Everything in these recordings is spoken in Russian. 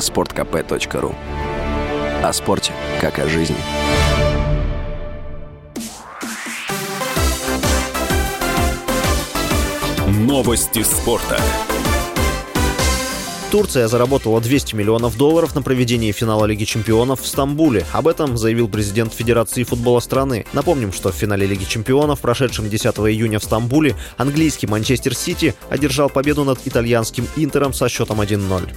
sportkp.ru О спорте, как о жизни. Новости спорта. Турция заработала 200 миллионов долларов на проведение финала Лиги чемпионов в Стамбуле. Об этом заявил президент Федерации футбола страны. Напомним, что в финале Лиги чемпионов, прошедшем 10 июня в Стамбуле, английский Манчестер Сити одержал победу над итальянским Интером со счетом 1-0.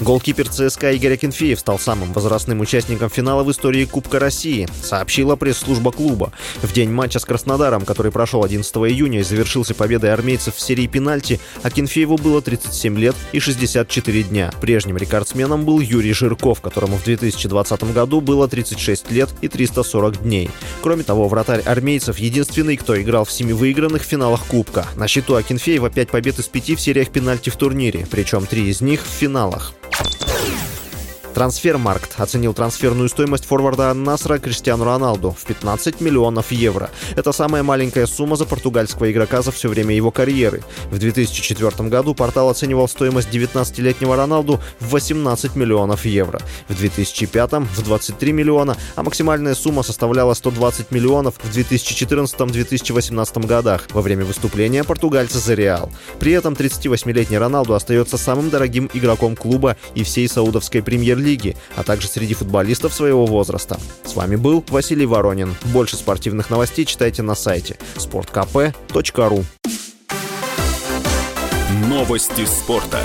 Голкипер ЦСКА Игорь Акинфеев стал самым возрастным участником финала в истории Кубка России, сообщила пресс-служба клуба. В день матча с Краснодаром, который прошел 11 июня и завершился победой армейцев в серии пенальти, Акинфееву было 37 лет и 64 дня. Прежним рекордсменом был Юрий Жирков, которому в 2020 году было 36 лет и 340 дней. Кроме того, вратарь армейцев единственный, кто играл в семи выигранных финалах Кубка. На счету Акинфеева 5 побед из 5 в сериях пенальти в турнире, причем 3 из них в финалах. Трансфермаркт оценил трансферную стоимость форварда Насра Криштиану Роналду в 15 миллионов евро. Это самая маленькая сумма за португальского игрока за все время его карьеры. В 2004 году портал оценивал стоимость 19-летнего Роналду в 18 миллионов евро. В 2005 в 23 миллиона, а максимальная сумма составляла 120 миллионов в 2014-2018 годах во время выступления португальца за Реал. При этом 38-летний Роналду остается самым дорогим игроком клуба и всей саудовской премьер премьер-лиги, а также среди футболистов своего возраста. С вами был Василий Воронин. Больше спортивных новостей читайте на сайте sportkp.ru Новости спорта.